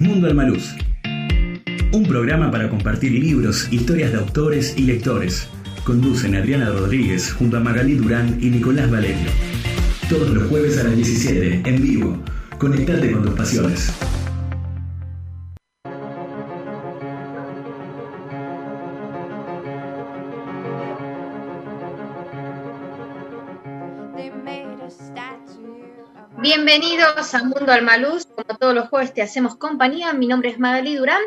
Mundo Almaluz. Un programa para compartir libros, historias de autores y lectores. Conducen Adriana Rodríguez junto a Magalí Durán y Nicolás Valerio. Todos los jueves a las 17, en vivo. Conectate con tus pasiones. Bienvenidos a Mundo Almaluz. Como todos los jueves te hacemos compañía. Mi nombre es Magali Durán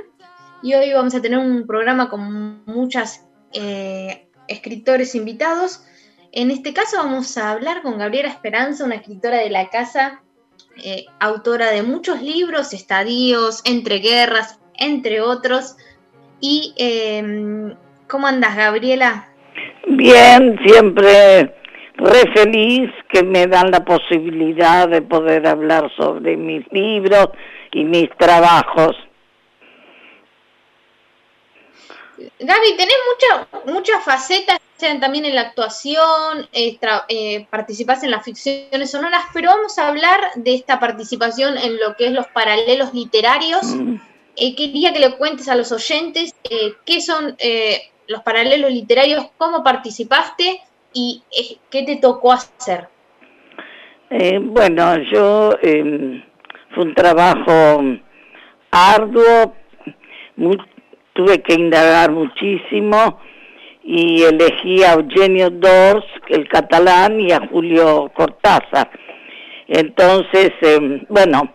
y hoy vamos a tener un programa con muchos eh, escritores invitados. En este caso vamos a hablar con Gabriela Esperanza, una escritora de la casa, eh, autora de muchos libros, estadios, entre guerras, entre otros. ¿Y em, cómo andas, Gabriela? Bien, siempre re feliz que me dan la posibilidad de poder hablar sobre mis libros y mis trabajos. Gaby, tenés muchas muchas facetas, sean también en la actuación, eh, eh, participás en las ficciones sonoras, pero vamos a hablar de esta participación en lo que es los paralelos literarios. Mm. Eh, quería que le cuentes a los oyentes eh, qué son los paralelos literarios, cómo participaste y eh, qué te tocó hacer? Eh, bueno, yo eh, fue un trabajo arduo, tuve que indagar muchísimo y elegí a Eugenio Dors, el catalán, y a Julio Cortázar. Entonces, em, bueno,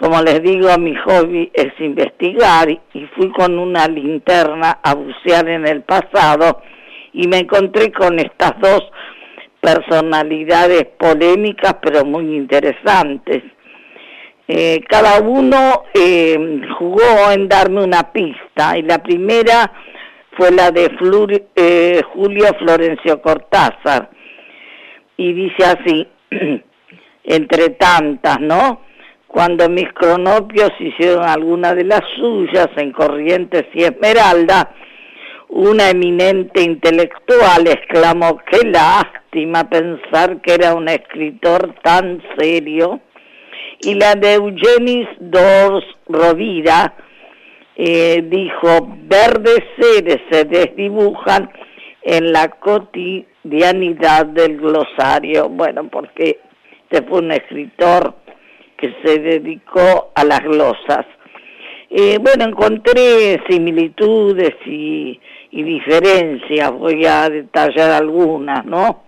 como les digo, mi hobby es investigar y fui con una linterna a bucear en el pasado y me encontré con estas dos personalidades polémicas pero muy interesantes. Eh, cada uno eh, jugó en darme una pista y la primera fue la de eh, Julio Florencio Cortázar y dice así, entre tantas, ¿no? Cuando mis cronopios hicieron alguna de las suyas en Corrientes y Esmeralda, una eminente intelectual exclamó, qué lástima pensar que era un escritor tan serio. Y la de Eugenis Dors Rovira eh, dijo, verdes seres se desdibujan en la cotidianidad del glosario. Bueno, porque este fue un escritor que se dedicó a las glosas. Eh, bueno, encontré similitudes y y diferencias, voy a detallar algunas, ¿no?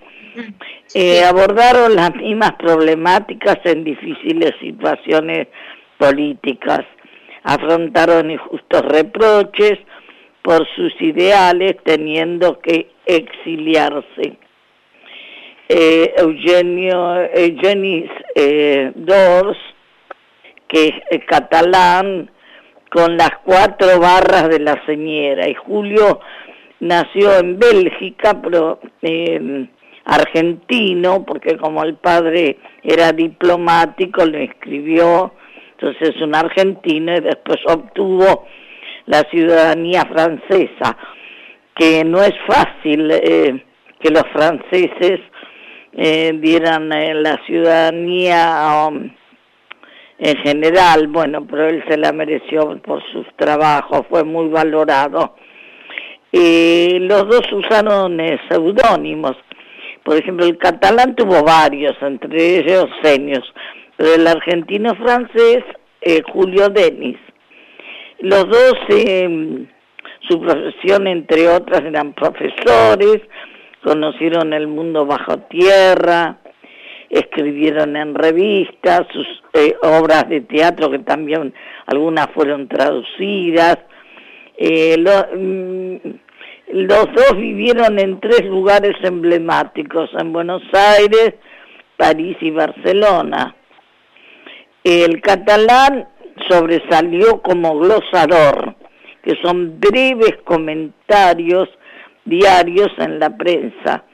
Eh, abordaron las mismas problemáticas en difíciles situaciones políticas, afrontaron injustos reproches por sus ideales teniendo que exiliarse. Eh, Eugenio, Eugenis eh, Dors, que es catalán, con las cuatro barras de la señora. Y Julio nació en Bélgica, pero eh, argentino, porque como el padre era diplomático, le escribió, entonces es un argentino y después obtuvo la ciudadanía francesa, que no es fácil eh, que los franceses eh, dieran la ciudadanía um, en general, bueno, pero él se la mereció por sus trabajos, fue muy valorado. Y los dos usaron eh, seudónimos. Por ejemplo, el catalán tuvo varios, entre ellos Senios, pero el argentino francés, eh, Julio Denis. Los dos, eh, su profesión, entre otras, eran profesores, conocieron el mundo bajo tierra, escribieron en revistas, sus eh, obras de teatro que también algunas fueron traducidas. Eh, mm, los dos vivieron en tres lugares emblemáticos, en Buenos Aires, París y Barcelona. El catalán sobresalió como glosador, que son breves comentarios diarios en la prensa.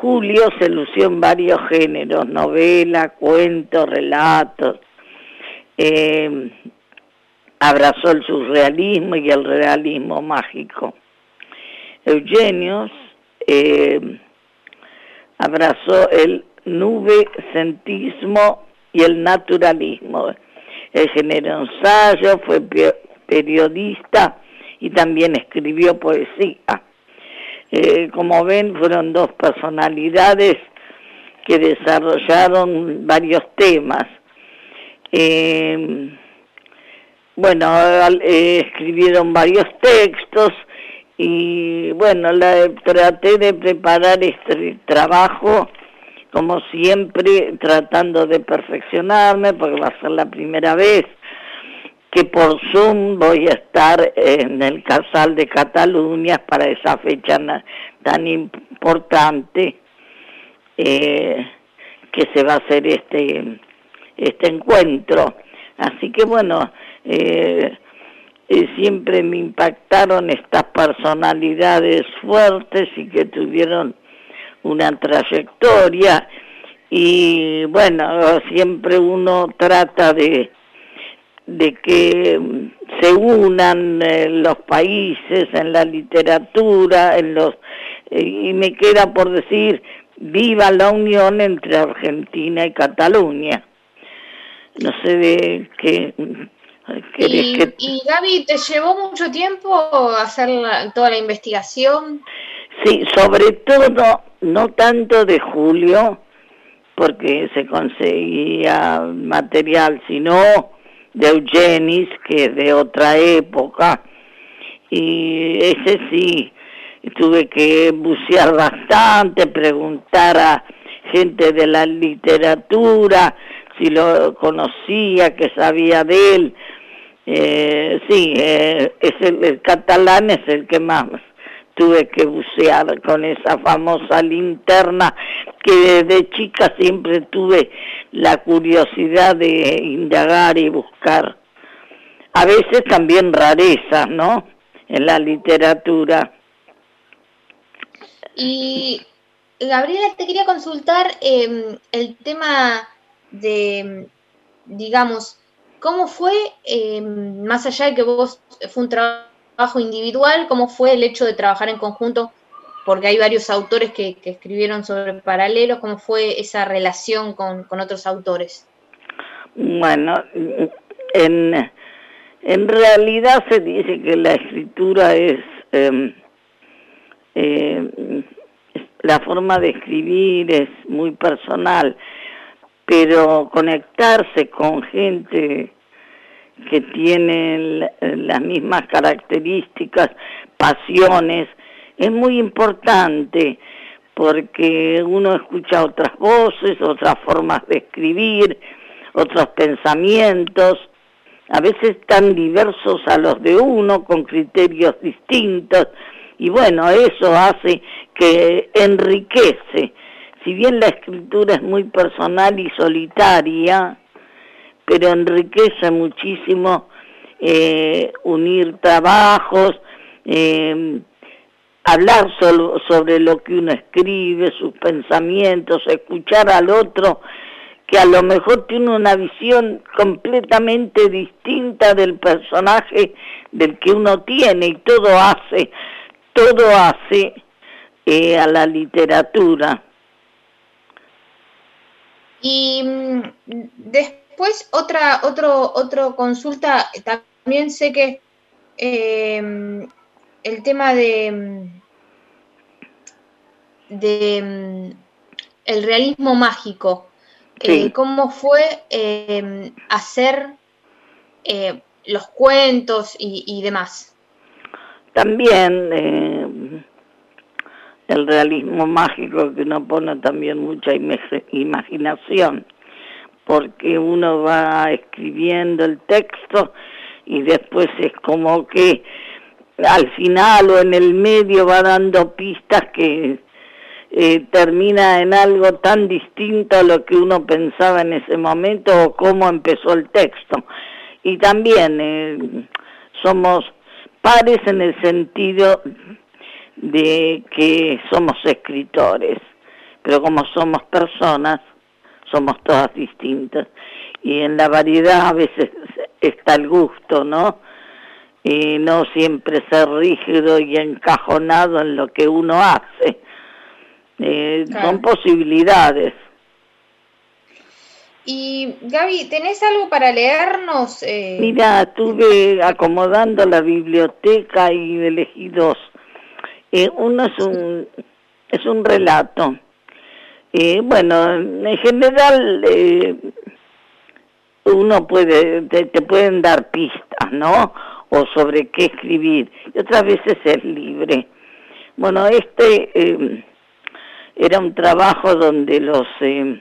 Julio se lució en varios géneros, novela, cuentos, relatos. Eh, abrazó el surrealismo y el realismo mágico. Eugenio eh, abrazó el nube-centismo y el naturalismo. El género ensayo, fue periodista y también escribió poesía. Eh, como ven, fueron dos personalidades que desarrollaron varios temas. Eh, bueno, eh, escribieron varios textos y bueno, la, traté de preparar este trabajo como siempre tratando de perfeccionarme porque va a ser la primera vez que por Zoom voy a estar en el Casal de Cataluña para esa fecha tan importante eh, que se va a hacer este este encuentro. Así que bueno, eh, eh, siempre me impactaron estas personalidades fuertes y que tuvieron una trayectoria y bueno, siempre uno trata de, de que se unan eh, los países en la literatura, en los y me queda por decir viva la unión entre Argentina y Cataluña. No sé de qué y, Gaby, ¿te llevó mucho tiempo hacer toda la investigación? Sí, sobre todo, no tanto de Julio, porque se conseguía material, sino de Eugenis, que es de otra época, y ese sí, tuve que bucear bastante, preguntar a gente de la literatura si lo conocía, que sabía de él, eh, sí, eh, es el, catalán es el que más tuve que bucear con esa famosa linterna que desde chica siempre tuve la curiosidad de indagar y buscar. A veces también rareza, ¿no? En la literatura. Y Gabriela, te quería consultar em, el tema de, digamos, ¿Cómo fue, eh, más allá de que vos fue un trabajo individual, cómo fue el hecho de trabajar en conjunto? Porque hay varios autores que, escribieron sobre paralelos, ¿cómo fue esa relación con, otros autores? Bueno, en, en realidad se dice que la escritura es em, eh, la forma de escribir es muy personal pero conectarse con gente que tiene las mismas características, pasiones, es muy importante porque uno escucha otras voces, otras formas de escribir, otros pensamientos, a veces tan diversos a los de uno, con criterios distintos, y bueno, eso hace que enriquece. Si bien la escritura es muy personal y solitaria, pero enriquece muchísimo eh, unir trabajos, eh, hablar solo sobre lo que uno escribe, sus pensamientos, escuchar al otro que a lo mejor tiene una visión completamente distinta del personaje del que uno tiene y todo hace, todo hace eh, a la literatura. Y mm, después otra, otro, otro consulta, también sé que em, el tema de, de mm, el realismo mágico, eh, cómo fue em, hacer eh, los cuentos y, y demás. También el realismo mágico que no pone también mucha imaginación, porque uno va escribiendo el texto y después es como que al final o en el medio va dando pistas que, eh, termina en algo tan distinto a lo que uno pensaba en ese momento o cómo empezó el texto. Y también eh, somos pares en el sentido de que somos escritores, pero como somos personas, somos todas distintas. Y en la variedad a veces está el gusto, ¿no? Y no siempre ser rígido y encajonado en lo que uno hace. Eh, Son posibilidades. Y Gaby, ¿tenés algo para leernos? Eh... Mira, estuve acomodando la biblioteca y elegí dos. Eh, uno es un, es un relato. Eh, bueno, en general eh, uno puede, te, pueden dar pistas, ¿no? O sobre qué escribir. Y otras veces es libre. Bueno, este eh, era un trabajo donde los eh,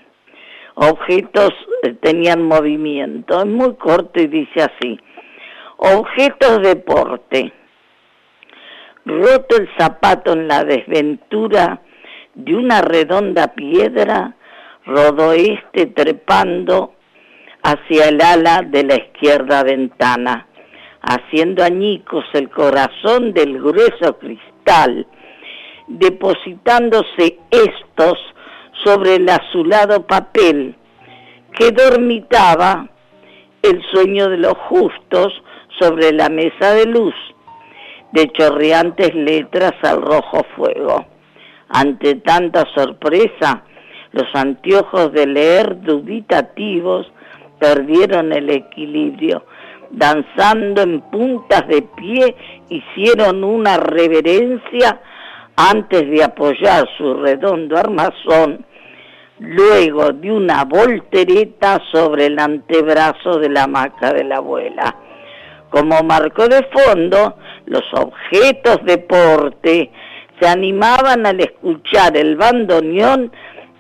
objetos eh, tenían movimiento. Es muy corto y dice así. Objetos de porte. Roto el zapato en la desventura de una redonda piedra, rodó este trepando hacia el ala de la izquierda ventana, haciendo añicos el corazón del grueso cristal, depositándose estos sobre el azulado papel que dormitaba el sueño de los justos sobre la mesa de luz, de chorreantes letras al rojo fuego. Ante tanta sorpresa, los anteojos de leer dubitativos perdieron el equilibrio. Danzando en puntas de pie, hicieron una reverencia antes de apoyar su redondo armazón, luego de una voltereta sobre el antebrazo de la hamaca de la abuela. Como marco de fondo, los objetos de porte se animaban al escuchar el bandoneón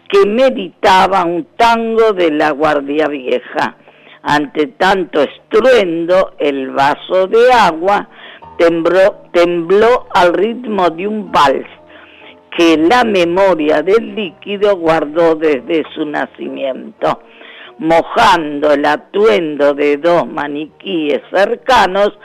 que meditaba un tango de la Guardia Vieja. Ante tanto estruendo, el vaso de agua tembló, tembló al ritmo de un vals que la memoria del líquido guardó desde su nacimiento, mojando el atuendo de dos maniquíes cercanos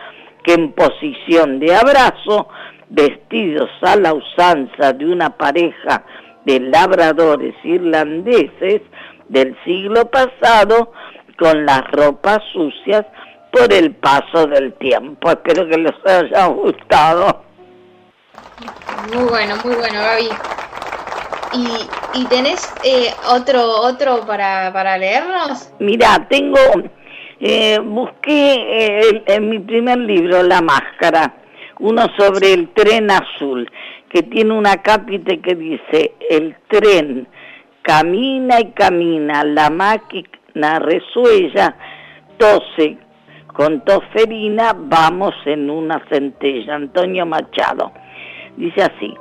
que en posición de abrazo, vestidos a la usanza de una pareja de labradores irlandeses del siglo pasado, con las ropas sucias por el paso del tiempo. Espero que les haya gustado. Muy bueno, muy bueno, Gaby. ¿Y, y tenés eh, otro otro para, para leernos? Mira, tengo, eh, busqué eh, en mi primer libro, La Máscara, uno sobre el tren azul, que tiene una cápite que dice, el tren camina y camina, la máquina resuella, tose con toferina, vamos en una centella. Antonio Machado. Dice así,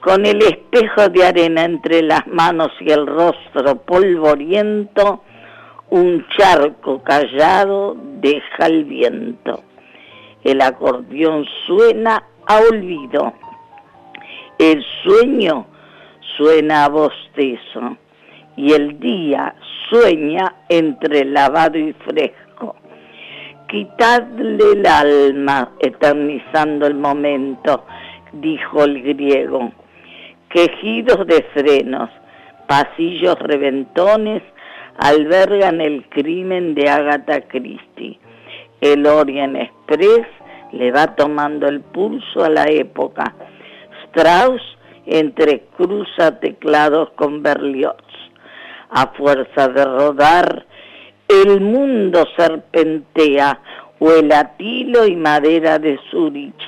con el espejo de arena entre las manos y el rostro polvoriento, un charco callado deja el viento. El acordeón suena a olvido. El sueño suena a bostezo. Y el día sueña entre lavado y fresco. Quitadle el alma, eternizando el momento dijo el griego. Quejidos de frenos, pasillos reventones albergan el crimen de Agatha Christie. El Orient Express le va tomando el pulso a la época. Strauss entrecruza teclados con Berlioz. A fuerza de rodar, el mundo serpentea, o el atilo y madera de Zurich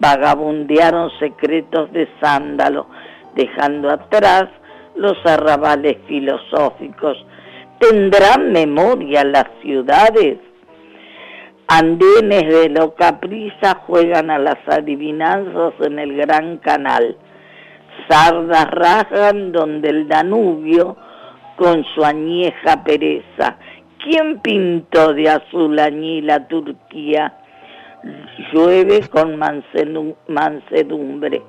vagabundearon secretos de sándalo, dejando atrás los arrabales filosóficos. ¿Tendrán memoria las ciudades? Andenes de loca prisa juegan a las adivinanzas en el gran canal. Sardas rasgan donde el Danubio con su añeja pereza. ¿Quién pintó de azul añila Turquía? llueve con mansedumbre.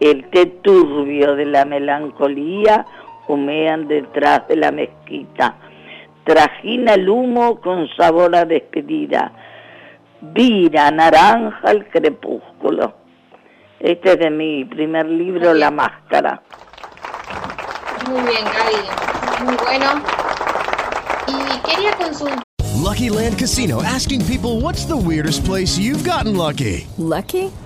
el té turbio de la melancolía humean detrás de la mezquita. Trajina el humo con sabor a despedida. Vira naranja el crepúsculo. Este es de mi primer libro, La Máscara. Muy bien, Gaby. Muy bueno. Y quería consultar. Lucky Land Casino asking people what's the weirdest place you've gotten lucky? Lucky?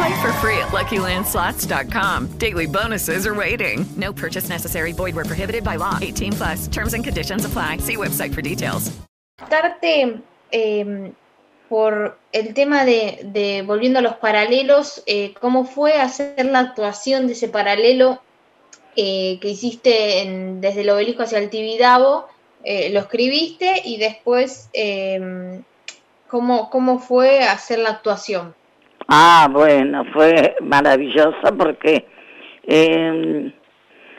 Play for free at LuckyLandSlots.com. Daily bonuses are waiting. No purchase necessary. Void where prohibited by law. 18 plus. Terms and conditions apply. See website for details. Eh, por el tema de, volviendo a los paralelos, eh, ¿cómo fue hacer la actuación de ese paralelo eh, que hiciste desde el obelisco hacia el? Eh, lo escribiste y después, em, ¿cómo, ¿cómo fue hacer la actuación? Ah, bueno, fue maravillosa porque eh,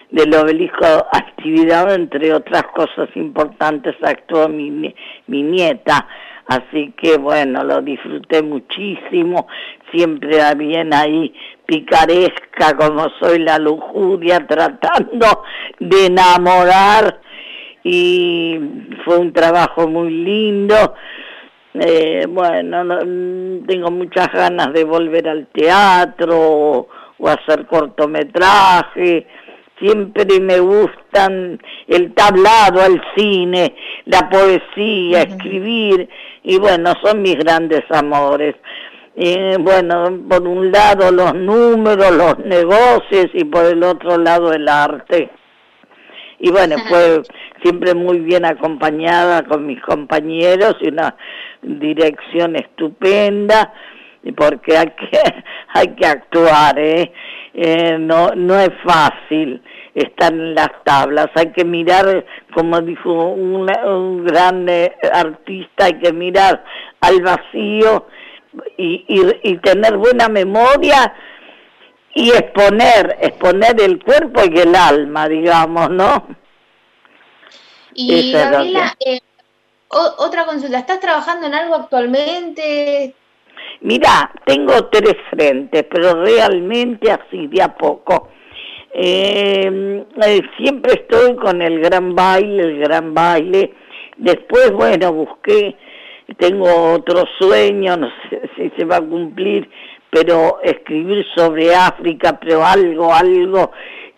del obelisco actividad, entre otras cosas importantes, actuó mi, mi nieta. Así que bueno, lo disfruté muchísimo, siempre bien ahí picaresca como soy la lujuria, tratando de enamorar y fue un trabajo muy lindo. Eh, bueno, no, tengo muchas ganas de volver al teatro o, o hacer cortometraje. Siempre me gustan el tablado, el cine, la poesía, escribir, y bueno, son mis grandes amores. Eh, bueno, por un lado los números, los negocios y por el otro lado el arte. Y bueno, fue siempre muy bien acompañada con mis compañeros y una dirección estupenda porque hay que hay que actuar ¿eh? eh no no es fácil estar en las tablas hay que mirar como dijo un, un gran eh, artista hay que mirar al vacío y, y, y tener buena memoria y exponer exponer el cuerpo y el alma digamos no y Gabriela, eh, otra consulta, ¿estás trabajando en algo actualmente? Mira, tengo tres frentes, pero realmente así de a poco. Eh, eh, siempre estoy con el gran baile, el gran baile. Después, bueno, busqué, tengo otro sueño, no sé si se va a cumplir, pero escribir sobre África, pero algo, algo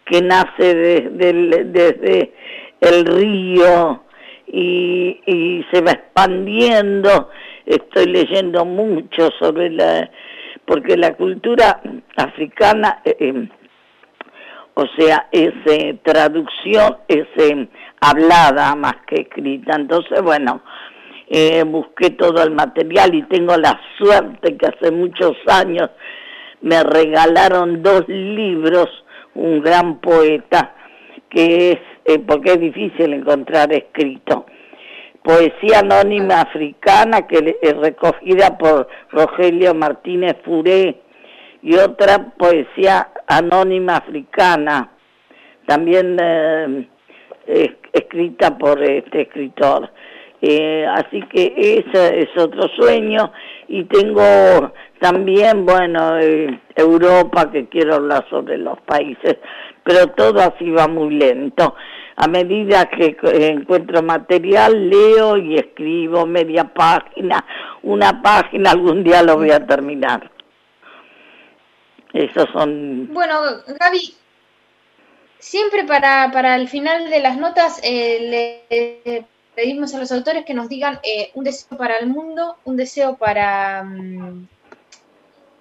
que nace desde, desde el río y, y se va expandiendo. Estoy leyendo mucho sobre la, porque la cultura africana, eh, eh o sea, es eh, traducción, es eh, hablada más que escrita. Entonces, bueno, eh, busqué todo el material y tengo la suerte que hace muchos años me regalaron dos libros, un gran poeta, que es, eh, porque es difícil encontrar escrito, poesía anónima africana que es recogida por Rogelio Martínez Furé y otra poesía anónima africana, también eh, escrita por este escritor. Eh, así que ese es otro sueño y tengo también, bueno, eh, Europa, que quiero hablar sobre los países, pero todo así va muy lento. A medida que encuentro material, leo y escribo media página, una página, algún día lo voy a terminar. Esos son... Bueno, Gaby, siempre para, para el final de las notas eh, le pedimos a los autores que nos digan eh, un deseo para el mundo, un deseo para... Um,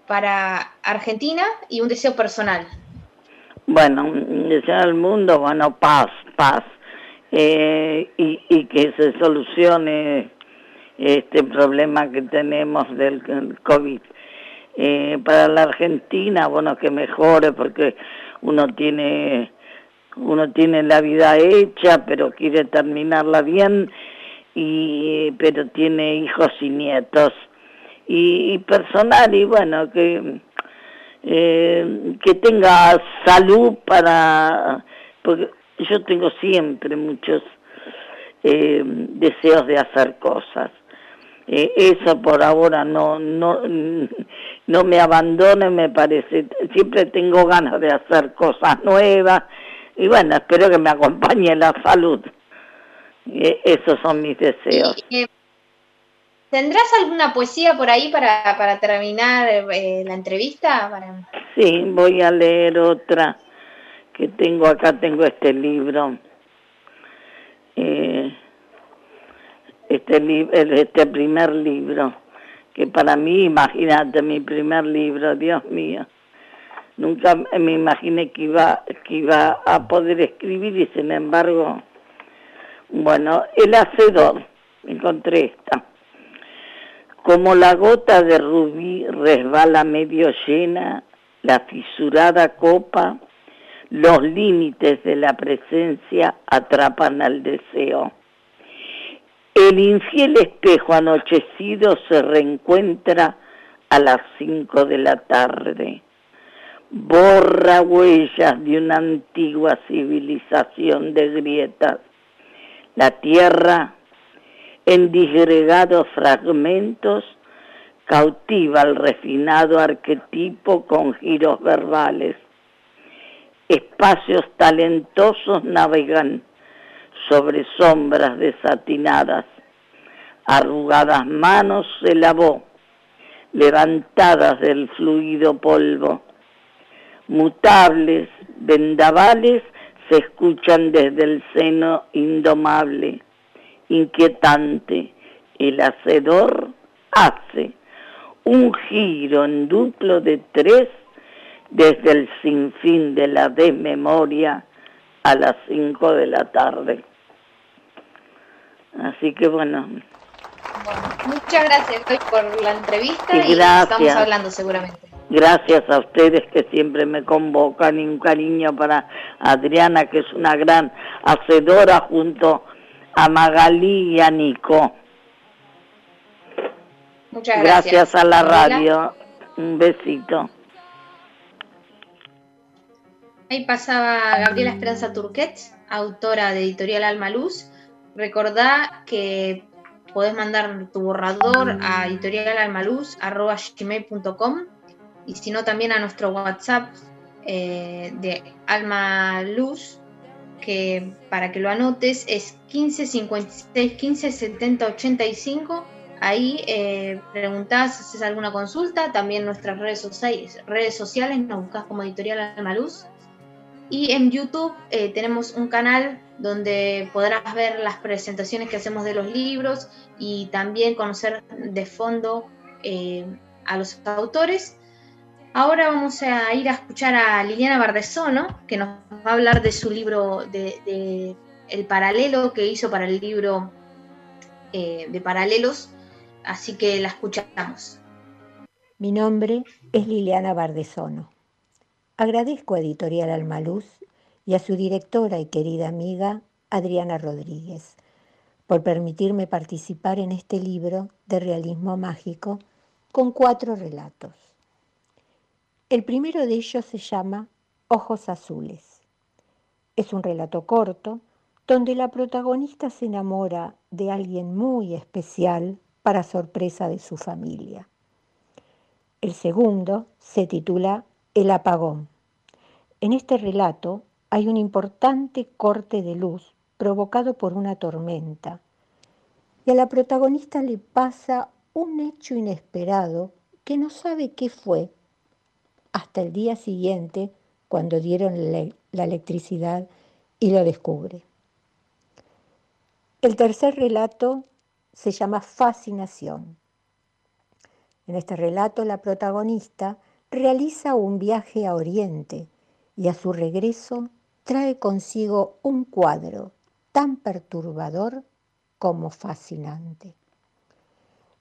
para Argentina y un deseo personal. Bueno, deseo al mundo, bueno, paz, paz, eh, y, y que se solucione este problema que tenemos del COVID. Eh, para la Argentina, bueno, que mejore porque uno tiene uno tiene la vida hecha, pero quiere terminarla bien, y pero tiene hijos y nietos y, personal y bueno que eh, que tenga salud para porque yo tengo siempre muchos eh, deseos de hacer cosas eh, eso por ahora no, no, no me abandone, me parece. Siempre tengo ganas de hacer cosas nuevas y bueno, espero que me acompañe la salud. Eh, esos son mis deseos. ¿Tendrás alguna poesía por ahí para, para terminar la entrevista? Sí, voy a leer otra que tengo acá, tengo este libro. Eh, este, este primer libro, que para mí, imagínate, mi primer libro, Dios mío. Nunca me imaginé que iba, que iba a poder escribir y sin embargo, bueno, El Hacedor, encontré esta. Como la gota de rubí resbala medio llena, la fisurada copa, los límites de la presencia atrapan al deseo el infiel espejo anochecido se reencuentra a las cinco de la tarde. Borra huellas de una antigua civilización de grietas. La tierra, en disgregados fragmentos, cautiva al refinado arquetipo con giros verbales. Espacios talentosos navegan sobre sombras desatinadas. Arrugadas manos se lavó, levantadas del fluido polvo. Mutables vendavales se escuchan desde el seno indomable, inquietante. El hacedor hace un giro en duplo de tres desde el sinfín de la desmemoria a las cinco de la tarde. Así que bueno. muchas gracias por la entrevista y, estamos hablando seguramente. Gracias a ustedes que siempre me convocan y un cariño para Adriana, que es una gran hacedora junto a Magalí y a Nico. Muchas gracias. Gracias a la radio. Un besito. Ahí pasaba Gabriela Esperanza Turquet, autora de Editorial Alma Luz Recordá que podés mandar tu borrador a editorialalmaluz.com y si no también a nuestro WhatsApp eh, de Alma Luz, que para que lo anotes es 15 56 15 70 85. Ahí eh, preguntás, haces alguna consulta, también nuestras redes, sociales, redes sociales, nos buscas como Editorial Alma Luz. Y en YouTube eh, tenemos un canal donde podrás ver las presentaciones que hacemos de los libros y también conocer de fondo eh, a los autores. Ahora vamos a ir a escuchar a Liliana Bardesono, que nos va a hablar de su libro, de, el paralelo que hizo para el libro eh, de paralelos, así que la escuchamos. Mi nombre es Liliana Bardesono. Agradezco a Editorial Almaluz y a su directora y querida amiga Adriana Rodríguez por permitirme participar en este libro de realismo mágico con cuatro relatos. El primero de ellos se llama Ojos Azules. Es un relato corto donde la protagonista se enamora de alguien muy especial para sorpresa de su familia. El segundo se titula El apagón. En este relato hay un importante corte de luz provocado por una tormenta y a la protagonista le pasa un hecho inesperado que no sabe qué fue hasta el día siguiente cuando dieron la electricidad y lo descubre. El tercer relato se llama Fascinación. En este relato la protagonista realiza un viaje a Oriente y a su regreso trae consigo un cuadro tan perturbador como fascinante.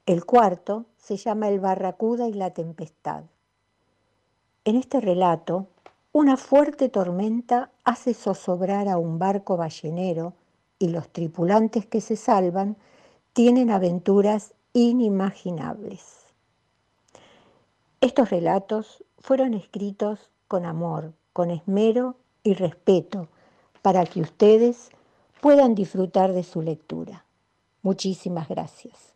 El cuarto se llama El Barracuda y la Tempestad. En este relato, una fuerte tormenta hace zozobrar a un barco ballenero y los tripulantes que se salvan tienen aventuras inimaginables. Estos relatos fueron escritos con amor, con esmero y respeto para que ustedes puedan disfrutar de su lectura. Muchísimas gracias.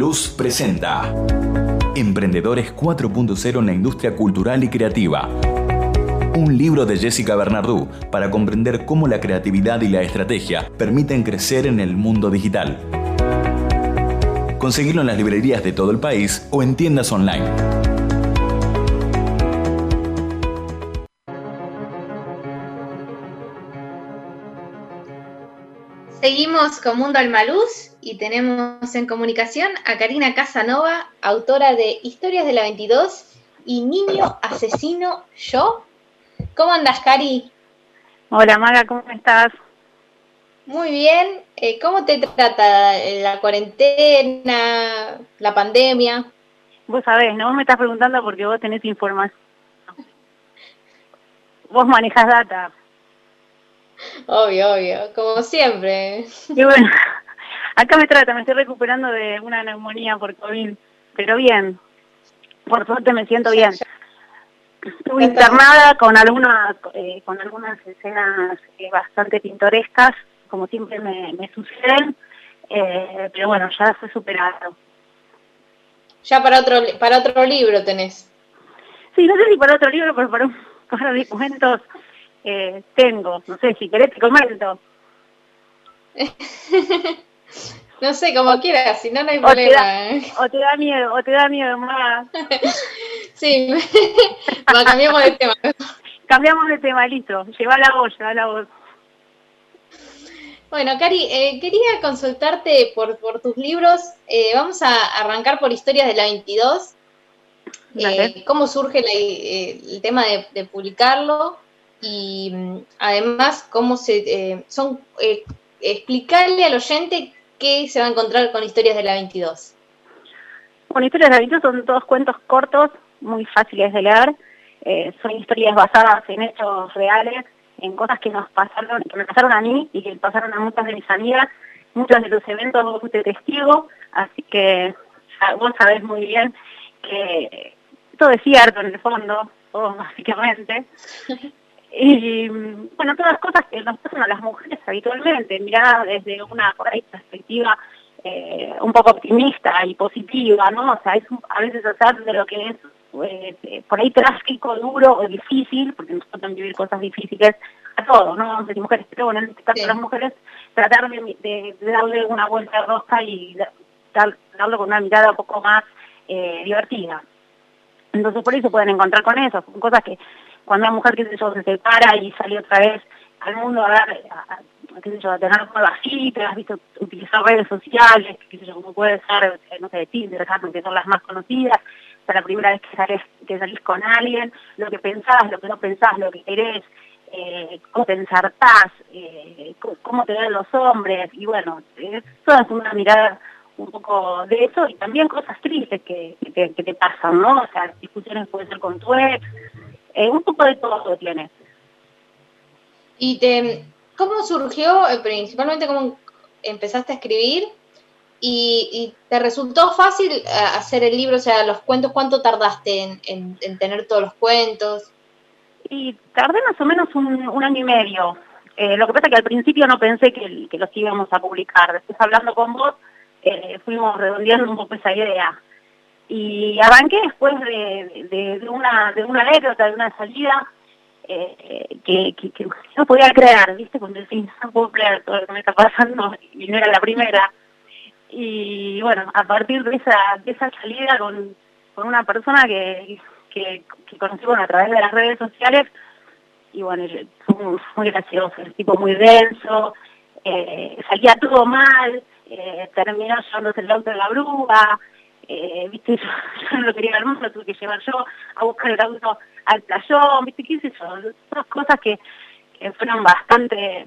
Almaluz presenta Emprendedores 4.0 en la industria cultural y creativa. Un libro de Jessica Bernardú para comprender cómo la creatividad y la estrategia permiten crecer en el mundo digital. Conseguirlo en las librerías de todo el país o en tiendas online. Seguimos con Mundo Almaluz y tenemos en comunicación a Karina Casanova, autora de Historias de la 22 y Niño Asesino Yo. ¿Cómo andas, Cari? Hola, Maga, ¿cómo estás? Muy bien. Eh, ¿Cómo te trata la cuarentena, la pandemia? Vos sabés, no vos me estás preguntando porque vos tenés información. Vos manejas data. Obvio, obvio, como siempre. Y bueno, acá me trata, me estoy recuperando de una neumonía por COVID, pero bien. Por suerte me siento bien. Estuve internada con algunas, eh, con algunas escenas eh, bastante pintorescas, como siempre me, me suceden, eh, pero bueno, ya fue superado. Ya para otro, para otro libro tenés. Sí, no sé si para otro libro, pero para un par de cuentos eh, tengo. No sé, si querés te comento. no sé, como quieras, si no, no hay O problema. te, da, o te da miedo, o te da miedo más. sí, bueno, cambiamos de tema. Cambiamos de tema, listo. Lleva la voz, lleva la voz. Bueno, Cari, eh, quería consultarte por, por tus libros. Eh, vamos a arrancar por Historias de la 22. Eh, Dale. ¿Cómo surge la- eh, el tema de, de publicarlo? Y mm, además, ¿cómo se eh, son eh, explicarle al oyente qué se va a encontrar con Historias de la 22? Bueno, Historias de la 22 son todos cuentos cortos, muy fáciles de leer. Eh, son historias basadas en hechos reales, en cosas que nos pasaron, que me pasaron a mí y que pasaron a muchas de mis amigas. Muchos de los eventos vos fuiste testigo, así que vos sabés muy bien que todo es cierto en el fondo, todo básicamente. Y bueno, todas cosas que nos pasan a las mujeres habitualmente, miradas desde una por ahí perspectiva eh, un poco optimista y positiva, ¿no? O sea, es un- a veces hacer de lo que es eh, eh, por ahí trágico, duro o difícil, porque nos tocan vivir cosas difíciles a todos, ¿no? Hombres y mujeres, pero bueno, en este caso las mujeres, tratar de, de- de darle una vuelta de rosca y da- dar- darlo con una mirada un poco más eh, divertida. Entonces por ahí se pueden encontrar con eso, con cosas que cuando una mujer, qué sé yo, se separa y sale otra vez al mundo a dar, a, a- qué sé yo, a tener nuevas citas, visto, utilizar redes sociales, qué sé yo, como puede ser, eh, no sé, Tinder, Happen, que son las más conocidas, o sea, la primera vez que salís, que salís con alguien, lo que pensás, lo que no pensás, lo que querés, eh, cómo te ensartás, eh, cómo, te ven los hombres, y bueno, es toda una mirada un poco de eso y también cosas tristes que, que, te, que te pasan, ¿no? O sea, discusiones puede ser con tu ex, Eh, un poco de todo tiene. ¿Y te, cómo surgió, eh, principalmente cómo empezaste a escribir? Y, y te resultó fácil eh, hacer el libro, o sea, los cuentos, ¿cuánto tardaste en, en- en tener todos los cuentos? Y tardé más o menos un, un año y medio. Eh, lo que pasa es que al principio no pensé que, que los íbamos a publicar. Después hablando con vos, eh, fuimos redondeando un poco esa idea. Y arranqué después de, de- una, de una anécdota, de una salida, eh, que, que- no podía creer, ¿viste? Cuando decís, no puedo creer todo lo que me está pasando, y no era la primera. Y bueno, a partir de esa, de esa salida con, con una persona que, que, que conocí a través de las redes sociales, y bueno, fue muy, gracioso, el tipo muy denso, eh, salía todo mal, eh, terminó llevándose el auto de la brúa, eh, viste, yo, yo no lo quería ver más, lo tuve que llevar yo a buscar el auto al playón, viste, qué sé yo, todas cosas que, que fueron bastante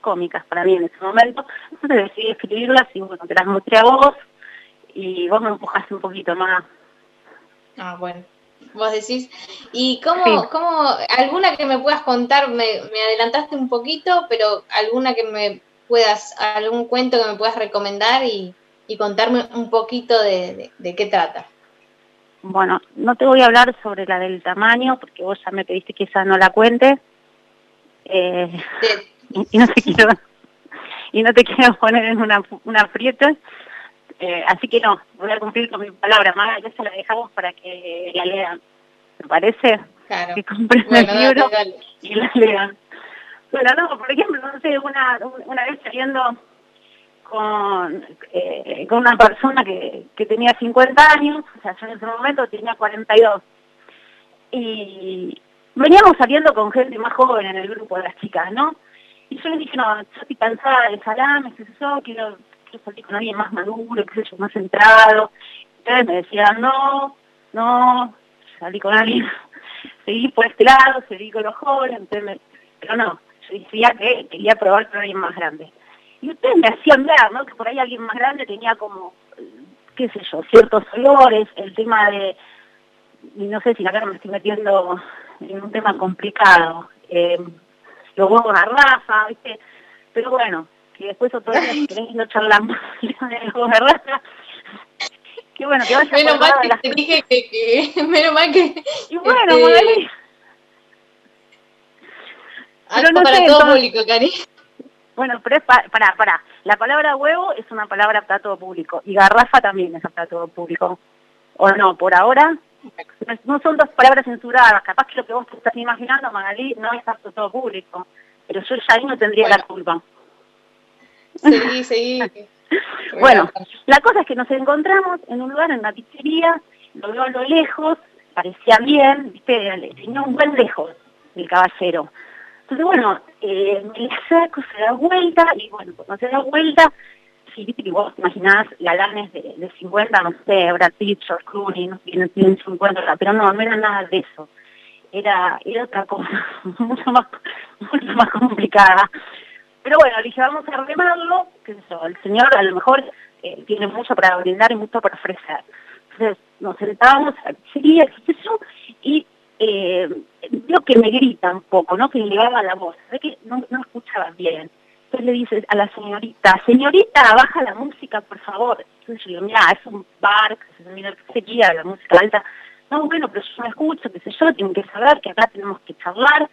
cómicas para mí en ese momento, entonces decidí escribirlas y bueno, te las mostré a vos y vos me empujaste un poquito más. Ah, bueno. Vos decís. ¿Y cómo, Sí. cómo, alguna que me puedas contar, me, me adelantaste un poquito, pero alguna que me puedas, algún cuento que me puedas recomendar y, y contarme un poquito de, de, de qué trata? Bueno, no te voy a hablar sobre la del tamaño, porque vos ya me pediste que esa no la cuente. Eh, y, y no te quiero y no te quiero poner en una, un aprieto. Eh, así que no, voy a cumplir con mi palabra, Maga, ya se la dejamos para que la lean. ¿Te parece? Claro. Que compren Bueno, el libro dale, dale. y la lean. Bueno, no, por ejemplo, no sé, una, una vez saliendo con, eh, con una persona que, que tenía 50 años, o sea, yo en ese momento tenía 42. Y veníamos saliendo con gente más joven en el grupo de las chicas, ¿no? Y yo les dije, no, yo estoy cansada de salames, qué sé yo, quiero, quiero salir con alguien más maduro, qué sé yo, más centrado. Entonces me decían, no, no, salí con alguien, seguí por este lado, seguí con los jóvenes, entonces me- pero no, yo decía que quería probar con alguien más grande. Y ustedes me hacían ver, ¿no? Que por ahí alguien más grande tenía como, qué sé yo, ciertos olores, el tema de, y no sé si acá me estoy metiendo en un tema complicado, eh, los huevos garrafa, ¿viste? Pero bueno, que después otro día si querés no charlamos de los huevos garrafa. Que bueno, que vaya Menos mal de que las te dije que, que- menos mal que Y bueno, este, Magali, algo no para sé, todo entonces- público, Cari. Bueno, pero es pa- para, para. La palabra huevo es una palabra para todo público. Y garrafa también es para todo público. ¿O no? Por ahora, no, son dos palabras censuradas. Capaz que lo que vos te estás imaginando, Magalí, no es para todo público. Pero yo ya ahí no tendría la culpa. Seguí, seguí. Bueno, la cosa es que nos encontramos en un lugar, en una pizzería, lo veo a lo lejos, parecía bien, ¿viste? tenía un buen lejos el caballero. Entonces, bueno, eh, me acerco, se da vuelta, y bueno, cuando se da vuelta, sí, viste que vos imaginás galanes de, de 50, no sé, Brad Pitt, George Clooney, no tienen 50, pero no, no era nada de eso. Era, era otra cosa, mucho más, mucho más complicada. Pero bueno, dije, vamos a remarlo, que eso, el señor a lo mejor eh, tiene mucho para brindar y mucho para ofrecer. Entonces nos sentábamos a la pizzería, qué y eh, que me grita un poco, ¿no? Que le elevaba la voz, ve que no, no escuchaba bien. Entonces le dices a la señorita, señorita, baja la música, por favor. Entonces yo digo, mira, es un bar, que se la pizzería, la música alta. No, bueno, pero yo no escucho, qué sé yo, tengo que saber que acá tenemos que charlar.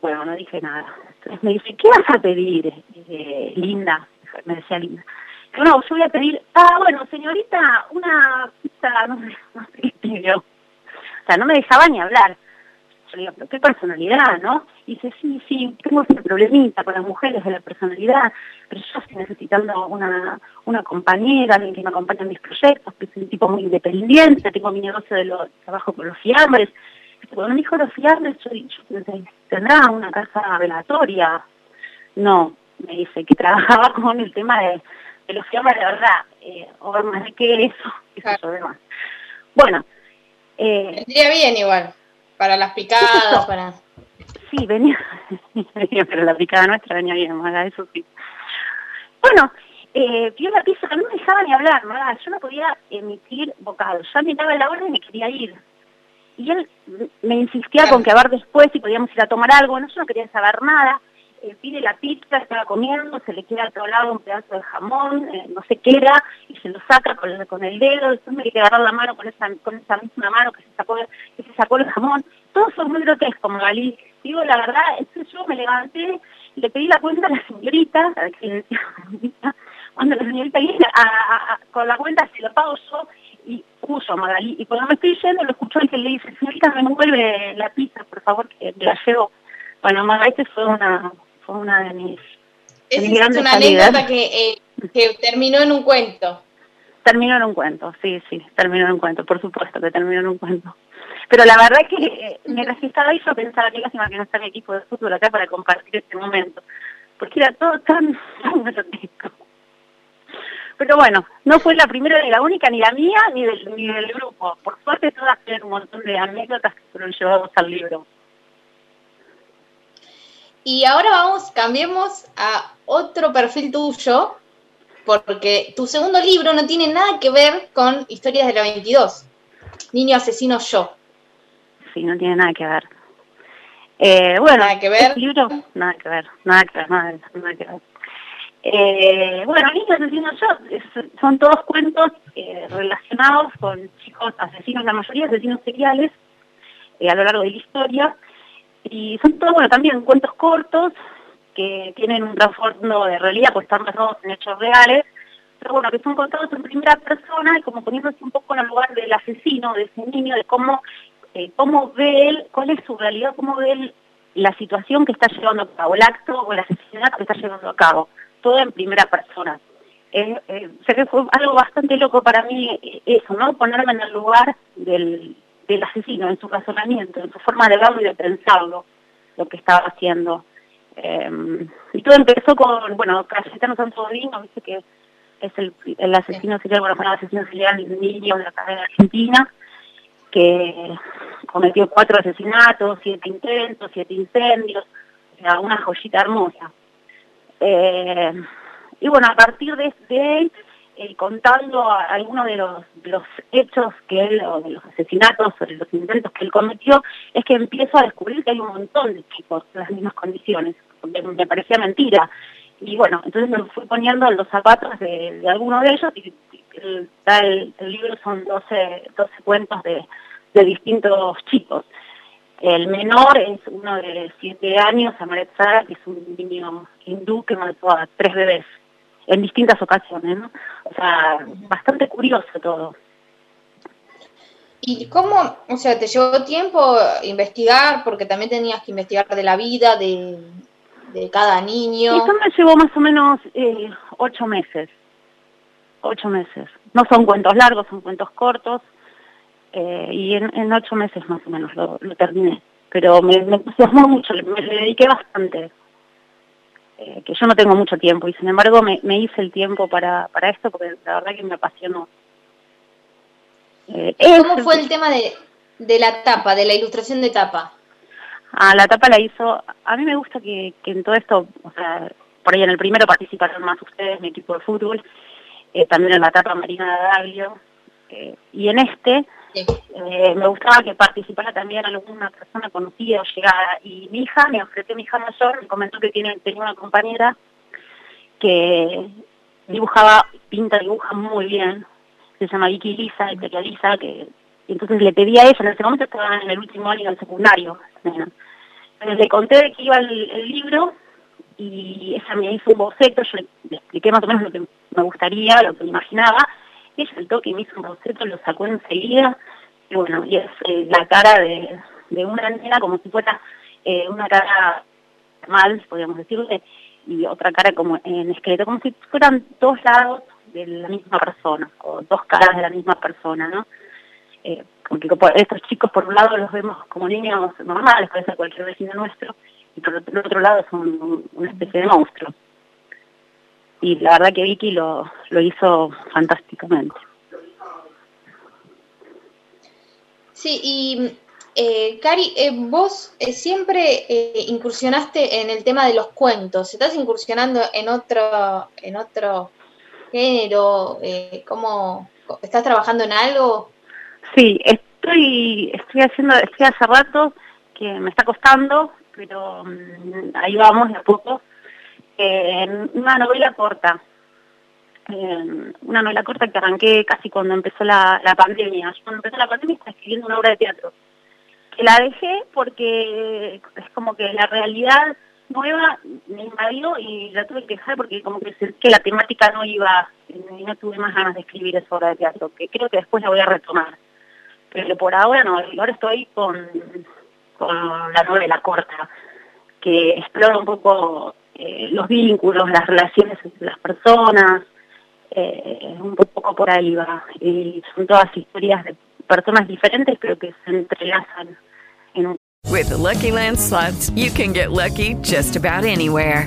Bueno, no dije nada. Entonces me dice, ¿qué vas a pedir, eh, Linda? Me decía Linda. Digo, no, yo voy a pedir, ah, bueno, señorita, una pizza, no sé, no sé qué pidió. Sea, no me dejaba ni hablar. Yo le digo, pero qué personalidad, ¿no? Y dice, sí, sí, tengo ese problemita con las mujeres de la personalidad, pero yo estoy necesitando una, una compañera, alguien que me acompañe en mis proyectos, que soy un tipo muy independiente, tengo mi negocio de lo, trabajo con los fiambres. Cuando me dijo los fiambres, yo, yo pensé, ¿tendrá una casa velatoria? No, me dice que trabajaba con el tema de, de los fiambres de verdad, eh, o más de qué eso, qué sé yo, demás. Bueno, eh, Vendría bien igual, para las picadas, para... Sí, venía, venía, pero la picada nuestra venía bien, Maga, eso sí. Bueno, eh, la pizza, no me dejaba ni hablar, Maga, yo no podía emitir bocados. Ya me daba la orden y me quería ir. y él me insistía con que a ver después si podíamos ir a tomar algo, bueno, yo no quería saber nada, eh, pide la pizza, estaba comiendo, se le queda a otro lado un pedazo de jamón, eh, no sé qué era, y se lo saca con, con el dedo, después me que agarrar la mano con esa, con esa misma mano que se sacó, que se sacó el jamón, todo fue muy grotesco, Magali. Digo, la verdad, es yo me levanté, le pedí la cuenta a la señorita, a que cuando la señorita con la cuenta se lo pago yo, y puso Magali, y cuando me estoy yendo lo escucho y que le dice, señorita, me vuelve la pizza, por favor, que la llevo. Bueno, Magali, este fue una, fue una de mis, es una anécdota que, eh, que terminó en un cuento. Terminó en un cuento, sí, sí, terminó en un cuento, por supuesto que terminó en un cuento. Pero la verdad es que eh, me estaba y yo pensaba que lástima que no está mi equipo de fútbol acá para compartir este momento, porque era todo tan, tan grotesco. Pero bueno, no fue la primera ni la única, ni la mía, ni del, ni del grupo. Por suerte todas tienen un montón de anécdotas que fueron llevados al libro. Y ahora vamos, cambiemos a otro perfil tuyo, porque tu segundo libro no tiene nada que ver con Historias de la 22, Niño Asesino Yo. Sí, no tiene nada que ver. Eh, bueno, nada que ver. Este libro, nada que ver, nada que ver, nada, que ver. Eh, bueno, Niño Asesino Yo son todos cuentos eh, relacionados con chicos asesinos, la mayoría asesinos seriales, a lo largo de la historia, y son todos, bueno, también cuentos cortos que tienen un trasfondo de realidad, pues están basados en hechos reales, pero bueno, que son contados en primera persona y como poniéndose un poco en el lugar del asesino, de ese niño, de cómo, eh, cómo ve él, cuál es su realidad, cómo ve él la situación que está llevando a cabo, el acto o el asesinato que está llevando a cabo, todo en primera persona. Eh, eh, que fue algo bastante loco para mí eh, eso, ¿no? Ponerme en el lugar del, del asesino, en su razonamiento, en su forma de verlo y de pensarlo, lo que estaba haciendo. Eh, y todo empezó con, bueno, Cayetano Sanzodino, dice que es el, el asesino serial, bueno, el asesino serial niño de la cadena argentina, que cometió cuatro asesinatos, siete intentos, siete incendios, o sea, una joyita hermosa. Eh, y bueno, a partir de, de él eh, contando algunos de los, los hechos que él, o de los asesinatos, o de los intentos que él cometió, es que empiezo a descubrir que hay un montón de chicos en las mismas condiciones, me parecía mentira. Y bueno, entonces me fui poniendo los zapatos de, de algunos de ellos y el, el, libro son 12, 12 cuentos de, de distintos chicos. El menor es uno de 7 años, Amaret Sara, que es un niño hindú que mató a tres bebés en distintas ocasiones, ¿no? O sea, bastante curioso todo. ¿Y cómo, o sea, te llevó tiempo investigar? Porque también tenías que investigar de la vida de, cada niño. Eso me llevó más o menos eh, ocho meses. Ocho meses. No son cuentos largos, son cuentos cortos. Eh, y en, ocho meses más o menos lo, terminé. Pero me, me entusiasmó mucho, me dediqué bastante. Eh, que yo no tengo mucho tiempo y sin embargo me, hice el tiempo para, para esto porque la verdad que me apasionó. Eh, ¿Cómo fue el tema de, de la tapa, de la ilustración de tapa? Ah, la tapa la hizo, a mí me gusta que, que en todo esto, o sea, por ahí en el primero participaron más ustedes, mi equipo de fútbol, eh, también en la tapa Marina Daglio, eh, y en este eh, me gustaba que participara también alguna persona conocida o llegada. Y mi hija, me ofreció mi hija mayor, me comentó que tiene, tenía una compañera que dibujaba, pinta, dibuja muy bien. Se llama Vicky Lisa, Lisa, que y entonces le pedí a ella, en ese momento estaba en el último año del secundario. Entonces le conté de qué iba el, libro y ella me hizo un boceto, yo le, expliqué más o menos lo que me gustaría, lo que imaginaba, ella el toque me hizo un boceto, lo sacó enseguida, y bueno, y es eh, la cara de, de una nena como si fuera eh, una cara mal, podríamos decirle, y otra cara como en esqueleto, como si fueran dos lados de la misma persona, o dos caras de la misma persona, ¿no? Eh, porque estos chicos por un lado los vemos como niños normales, puede ser cualquier vecino nuestro, y por el otro lado son una especie de monstruo y la verdad que Vicky lo, lo hizo fantásticamente. Sí, y eh, Cari, eh, vos eh, siempre eh, incursionaste en el tema de los cuentos. ¿Estás incursionando en otro, en otro género? ¿Cómo estás trabajando en algo? Sí, estoy, estoy haciendo, estoy hace rato que me está costando, pero mm, ahí vamos de a poco. Eh, una novela corta, una novela corta que arranqué casi cuando empezó la, la pandemia. Yo cuando empezó la pandemia estaba escribiendo una obra de teatro. Que la dejé porque es como que la realidad nueva me invadió y la tuve que dejar porque como que, que la temática no iba y no tuve más ganas de escribir esa obra de teatro, que creo que después la voy a retomar. Pero por ahora no, ahora estoy con, con la novela corta, que explora un poco eh, los vínculos, las relaciones entre las personas, eh, un poco por ahí va. Y son todas historias de personas diferentes, pero que se entrelazan en un With the Lucky Land slots, you can get lucky just about anywhere.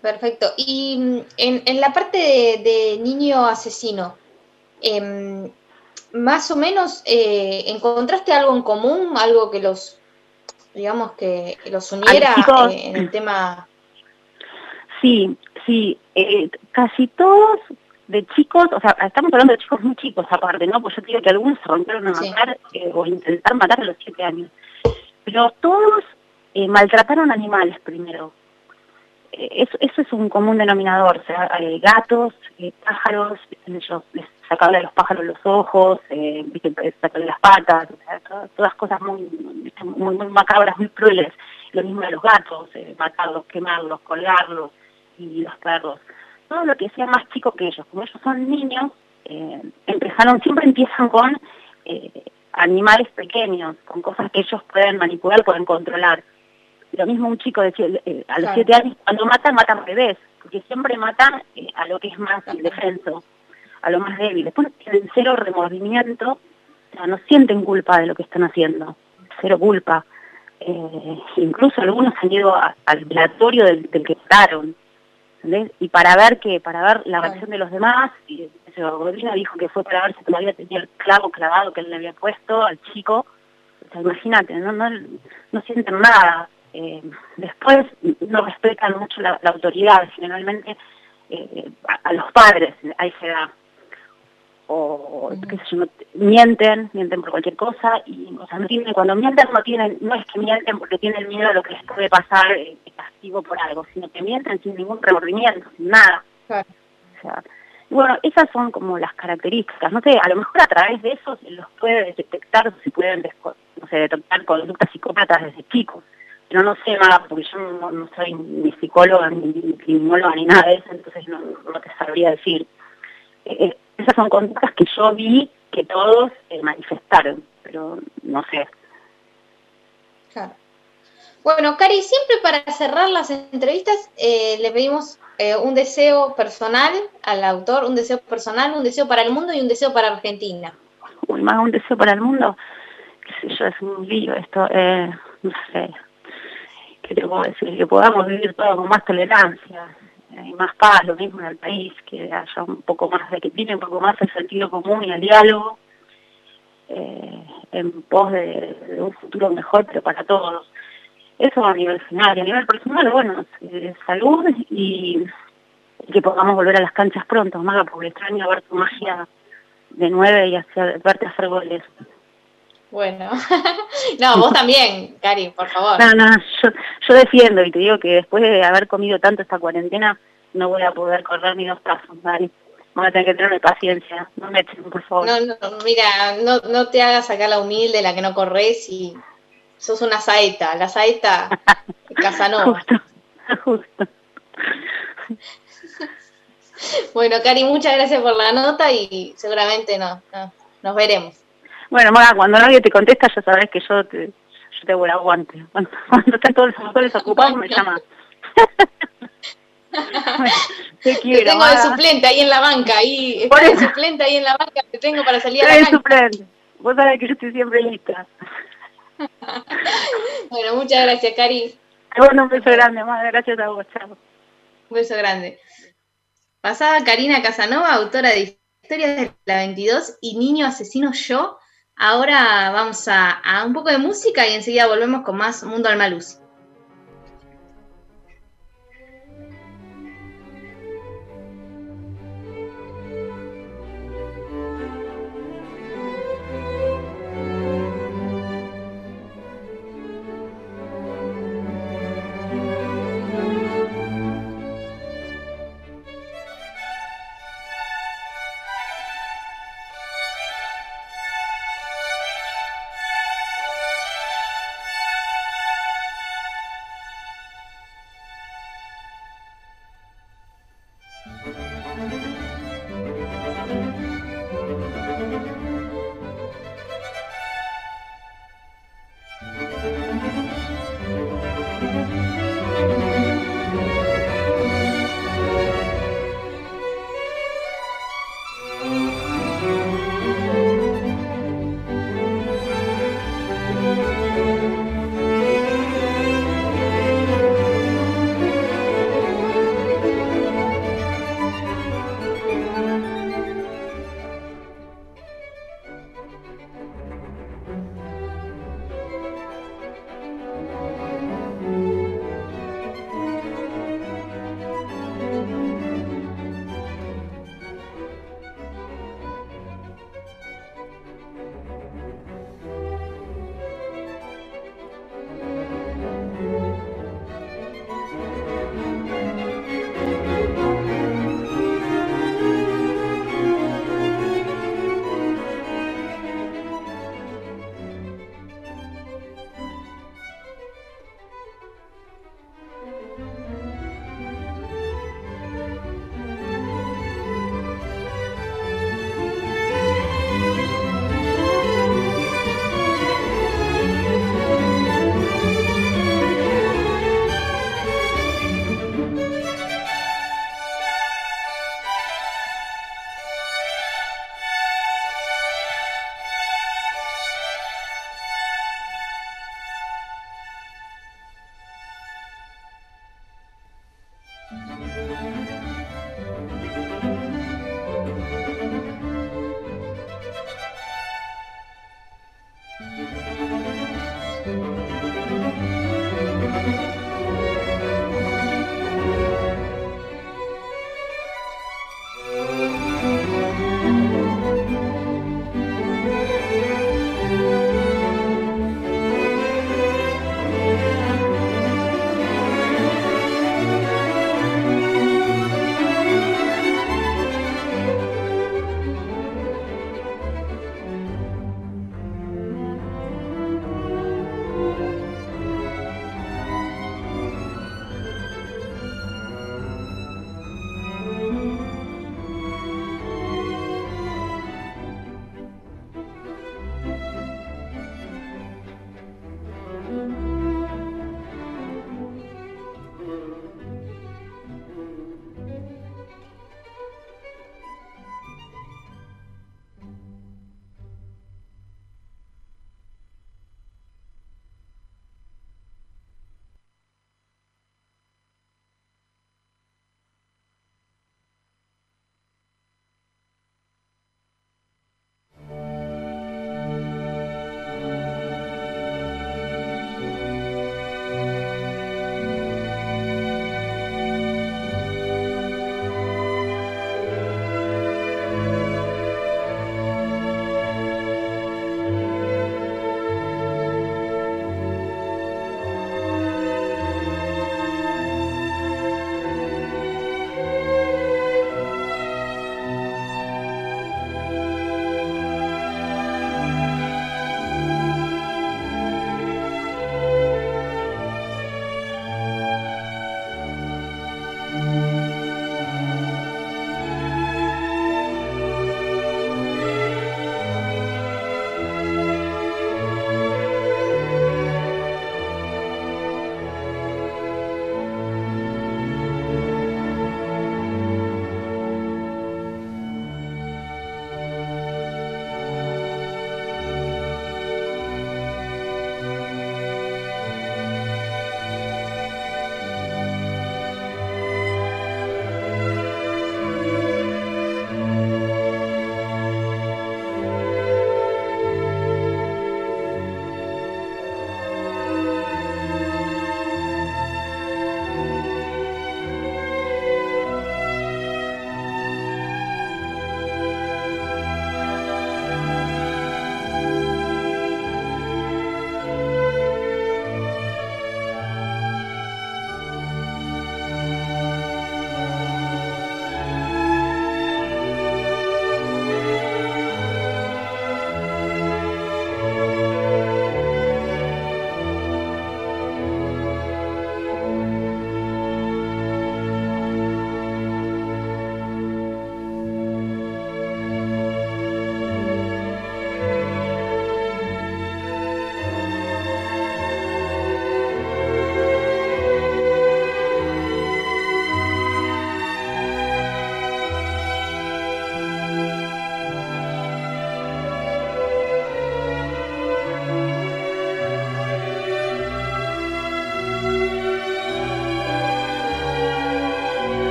Perfecto. Y mm, en, en la parte de, de niño asesino, em, más o menos, eh, ¿encontraste algo en común? Algo que los, digamos, que los uniera chicos- eh, en el tema... Sí, sí, eh, casi todos de chicos, o sea, estamos hablando de chicos muy chicos aparte, ¿no? Pues yo digo que algunos se rompieron a matar eh, o intentar matar a los siete años. Pero todos eh, maltrataron animales primero. Eso, eso es un común denominador, o sea, gatos, eh, pájaros, ellos sacaban a los pájaros los ojos, eh, sacarle las patas, o sea, to- todas cosas muy, muy, muy macabras, muy crueles. Lo mismo de los gatos, eh, matarlos, quemarlos, colgarlos y los perros. Todo lo que sea más chico que ellos, como ellos son niños, eh, empezaron, siempre empiezan con eh, animales pequeños, con cosas que ellos pueden manipular, pueden controlar. Lo mismo un chico de sie- eh, a los Claro. siete años, cuando matan, matan bebés, porque siempre matan eh, a lo que es más indefenso, a lo más débil. Después tienen cero remordimiento, o sea, no sienten culpa de lo que están haciendo, cero culpa. Eh, incluso algunos han ido a- al velatorio del, del que mataron, ¿entendés? Y para ver que, para ver la reacción de los demás, y Godina dijo que fue para ver si todavía tenía el clavo clavado que él le había puesto al chico. O sea, imagínate, no, no, no sienten nada. Eh, después no respetan mucho la, la autoridad, generalmente eh, a, a los padres a esa edad. O, qué sé yo, mienten, mienten por cualquier cosa, y o sea, no tienen, cuando mienten no tienen, no es que mienten porque tienen miedo a lo que les puede pasar eh, castigo por algo, sino que mienten sin ningún remordimiento, sin nada. O sea, bueno, esas son como las características. No sé, a lo mejor a través de eso se los puede detectar, se pueden no sé, detectar conductas psicópatas desde chicos. Pero no sé nada, porque yo no, no soy ni psicóloga, ni ni criminóloga, ni nada de eso, entonces no, no te sabría decir. Eh, eh, esas son conductas que yo vi que todos eh, manifestaron, pero no sé. Claro. Bueno, Cari, siempre para cerrar las entrevistas eh, le pedimos eh, un deseo personal al autor, un deseo personal, un deseo para el mundo y un deseo para Argentina. Uy, más un deseo para el mundo, qué sé yo, es un lío esto, eh, no sé, Que podamos vivir todo con más tolerancia eh, y más paz, lo mismo en el país, que haya un poco más, de que tiene un poco más el sentido común y el diálogo, eh, en pos de, un futuro mejor, pero para todos. Eso a nivel final, y a nivel personal, bueno, eh, salud y que podamos volver a las canchas pronto, Maga, porque extraño ver tu magia de nueve y hacer, verte hacer goles. Bueno, no, vos también, Cari, por favor. No, no, yo, yo defiendo y te digo que después de haber comido tanto esta cuarentena, no voy a poder correr ni dos pasos, Dani. Vamos a tener que tenerme paciencia. No me echen, por favor. No, no, mira, no, no te hagas acá la humilde, la que no corres y sos una saeta, la saeta Casanova. Justo. Bueno, Cari, muchas gracias por la nota y seguramente no, no, nos veremos. Bueno, Maga, cuando nadie te contesta, ya sabes que yo te, yo te voy a aguante. Cuando, cuando, están todos los motores ocupados, me llamas. bueno, te quiero. Te tengo Maga. de suplente ahí en la banca. Ahí, Por eso. suplente ahí en la banca. Te tengo para salir a la suplente. Vos sabés que yo estoy siempre lista. bueno, muchas gracias, Cari. Bueno, un beso grande, más gracias a vos, chao. Un beso grande. Pasaba Karina Casanova, autora de Historias de la 22 y Niño Asesino Yo, Ahora vamos a, un poco de música y enseguida volvemos con más Mundo Alma Luz.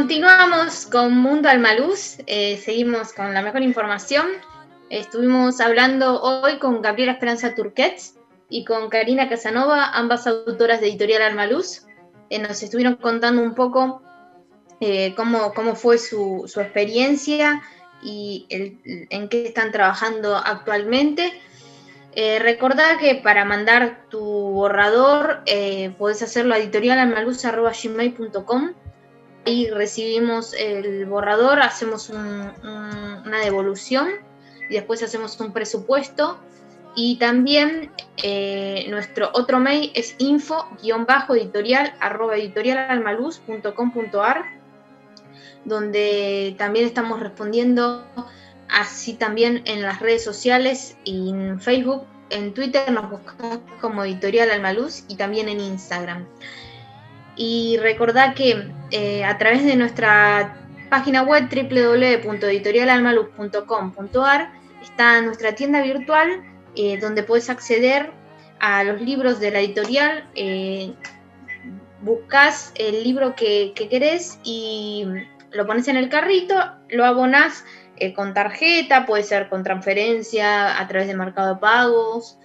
Continuamos con Mundo Almaluz, eh, seguimos con la mejor información. Estuvimos hablando hoy con Gabriela Esperanza Turquets y con Karina Casanova, ambas autoras de Editorial Almaluz. Eh, nos estuvieron contando un poco eh, cómo, cómo, fue su, su experiencia y en qué están trabajando actualmente. Eh, recordá que para mandar tu borrador eh, podés hacerlo a editorialalmaluz.gmail.com Ahí recibimos el borrador, hacemos un, un, una devolución y después hacemos un presupuesto. Y también eh, nuestro otro mail es info-editorial editorialalmaluz.com.ar donde también estamos respondiendo así también en las redes sociales y en Facebook, en Twitter nos buscamos como Editorial Almaluz y también en Instagram. Y recordad que eh, a través de nuestra página web www.editorialalmaluz.com.ar está nuestra tienda virtual eh, donde puedes acceder a los libros de la editorial. Eh, buscas el libro que, que querés y lo pones en el carrito, lo abonás con tarjeta, puede ser con transferencia, a través de mercado de pagos,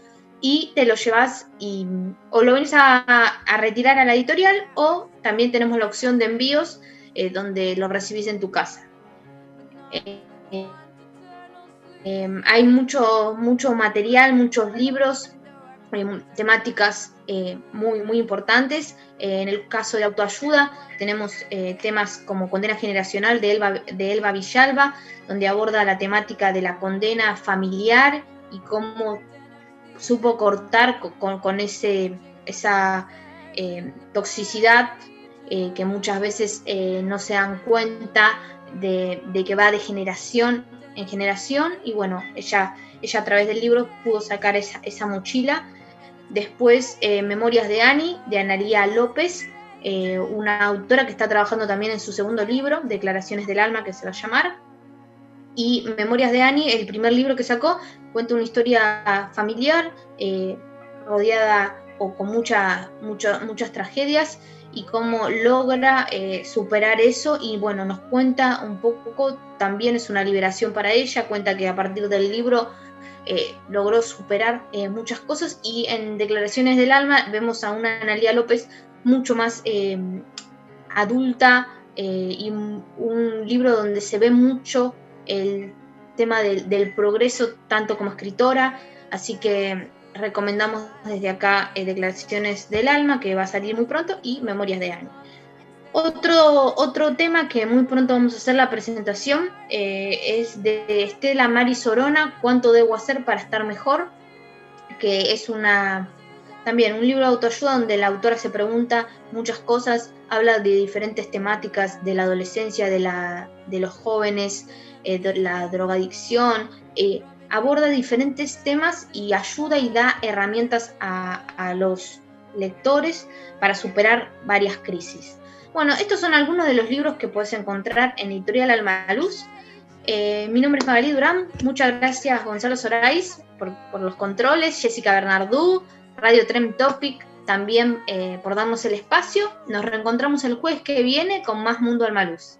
y te lo llevas y o lo vienes a, retirar a la editorial o también tenemos la opción de envíos eh, donde lo recibís en tu casa. Eh, eh, hay mucho, mucho material, muchos libros, temáticas muy, muy importantes. En el caso de autoayuda tenemos temas como Condena Generacional de Elba, de Elba Villalba, donde aborda la temática de la condena familiar y cómo supo cortar con, ese, esa toxicidad que muchas veces no se dan cuenta de, que va de generación en generación y bueno, ella, ella a través del libro pudo sacar esa, esa mochila Después, eh, Memorias de Ani, de Analía López, eh, una autora que está trabajando también en su segundo libro, Declaraciones del Alma, que se va a llamar. Y Memorias de Ani, el primer libro que sacó, cuenta una historia familiar, eh, rodeada o con mucha, mucha, muchas tragedias, y cómo logra eh, superar eso. Y bueno, nos cuenta un poco, también es una liberación para ella, cuenta que a partir del libro eh, logró superar muchas cosas y en Declaraciones del Alma vemos a una Analia López mucho más adulta y un, libro donde se ve mucho el tema del, del, progreso tanto como escritora, así que recomendamos desde acá eh, Declaraciones del Alma que va a salir muy pronto y Memorias de Año. Otro, otro tema que muy pronto vamos a hacer la presentación eh, es de Estela Mari Sorona, ¿Cuánto debo hacer para estar mejor? Que es una también un libro de autoayuda donde la autora se pregunta muchas cosas, habla de diferentes temáticas de la adolescencia, de, la, de los jóvenes, eh, la drogadicción, eh, aborda diferentes temas y ayuda y da herramientas a, los lectores para superar varias crisis. Bueno, estos son algunos de los libros que puedes encontrar en Editorial Almaluz. Eh, mi nombre es Magali Durán. Muchas gracias, Gonzalo Sorais, por, por los controles. Jessica Bernardú, Radio Trem Topic, también eh, por darnos el espacio. Nos reencontramos el jueves que viene con más Mundo Almaluz.